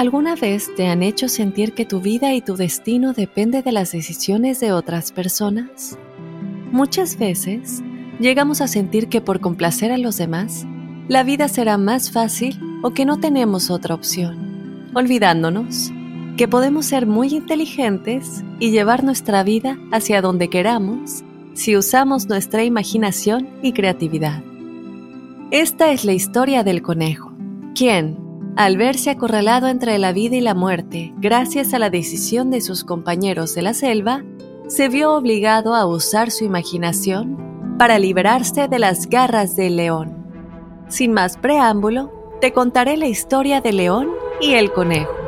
¿Alguna vez te han hecho sentir que tu vida y tu destino depende de las decisiones de otras personas? Muchas veces llegamos a sentir que por complacer a los demás, la vida será más fácil o que no tenemos otra opción, olvidándonos que podemos ser muy inteligentes y llevar nuestra vida hacia donde queramos si usamos nuestra imaginación y creatividad. Esta es la historia del conejo, quien, al verse acorralado entre la vida y la muerte gracias a la decisión de sus compañeros de la selva, se vio obligado a usar su imaginación para liberarse de las garras del león. Sin más preámbulo, te contaré la historia del león y el conejo.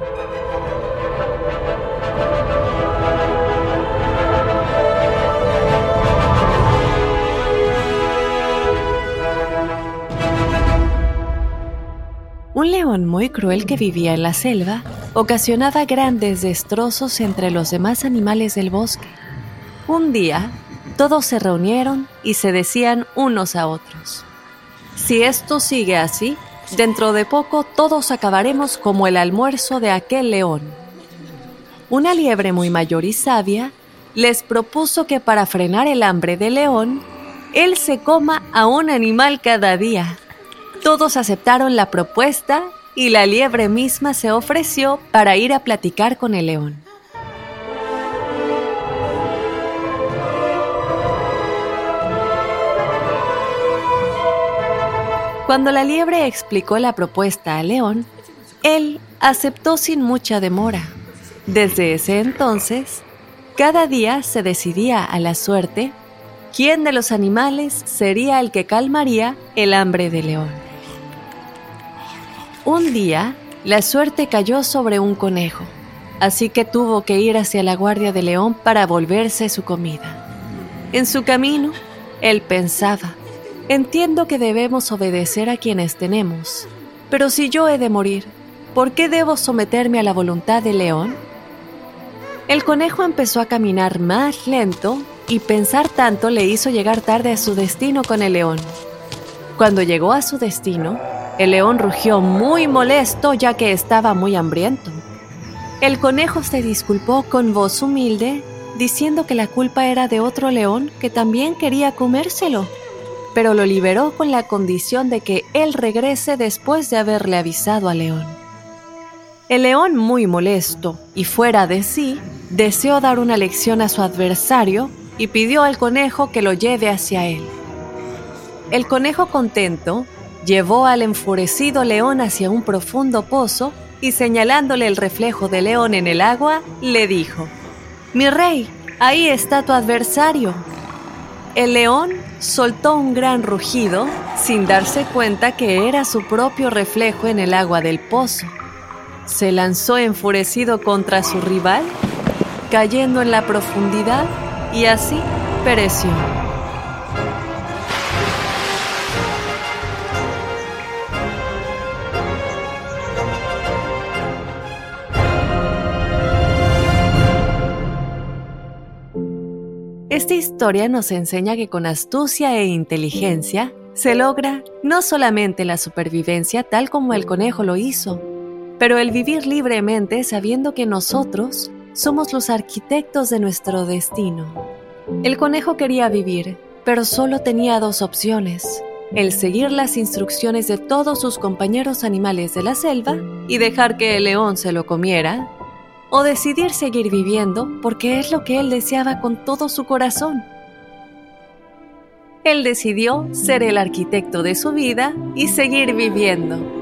Un león muy cruel que vivía en la selva ocasionaba grandes destrozos entre los demás animales del bosque. Un día, todos se reunieron y se decían unos a otros, si esto sigue así, dentro de poco todos acabaremos como el almuerzo de aquel león. Una liebre muy mayor y sabia les propuso que para frenar el hambre del león, él se coma a un animal cada día todos aceptaron la propuesta y la liebre misma se ofreció para ir a platicar con el león. Cuando la liebre explicó la propuesta al león, él aceptó sin mucha demora. Desde ese entonces, cada día se decidía a la suerte quién de los animales sería el que calmaría el hambre del león. Un día, la suerte cayó sobre un conejo, así que tuvo que ir hacia la guardia de león para volverse su comida. En su camino, él pensaba, entiendo que debemos obedecer a quienes tenemos, pero si yo he de morir, ¿por qué debo someterme a la voluntad del león? El conejo empezó a caminar más lento y pensar tanto le hizo llegar tarde a su destino con el león. Cuando llegó a su destino, el león rugió muy molesto ya que estaba muy hambriento. El conejo se disculpó con voz humilde, diciendo que la culpa era de otro león que también quería comérselo, pero lo liberó con la condición de que él regrese después de haberle avisado al león. El león, muy molesto y fuera de sí, deseó dar una lección a su adversario y pidió al conejo que lo lleve hacia él. El conejo contento Llevó al enfurecido león hacia un profundo pozo y señalándole el reflejo de león en el agua, le dijo, Mi rey, ahí está tu adversario. El león soltó un gran rugido sin darse cuenta que era su propio reflejo en el agua del pozo. Se lanzó enfurecido contra su rival, cayendo en la profundidad y así pereció. Esta historia nos enseña que con astucia e inteligencia se logra no solamente la supervivencia tal como el conejo lo hizo, pero el vivir libremente sabiendo que nosotros somos los arquitectos de nuestro destino. El conejo quería vivir, pero solo tenía dos opciones, el seguir las instrucciones de todos sus compañeros animales de la selva y dejar que el león se lo comiera, o decidir seguir viviendo porque es lo que él deseaba con todo su corazón. Él decidió ser el arquitecto de su vida y seguir viviendo.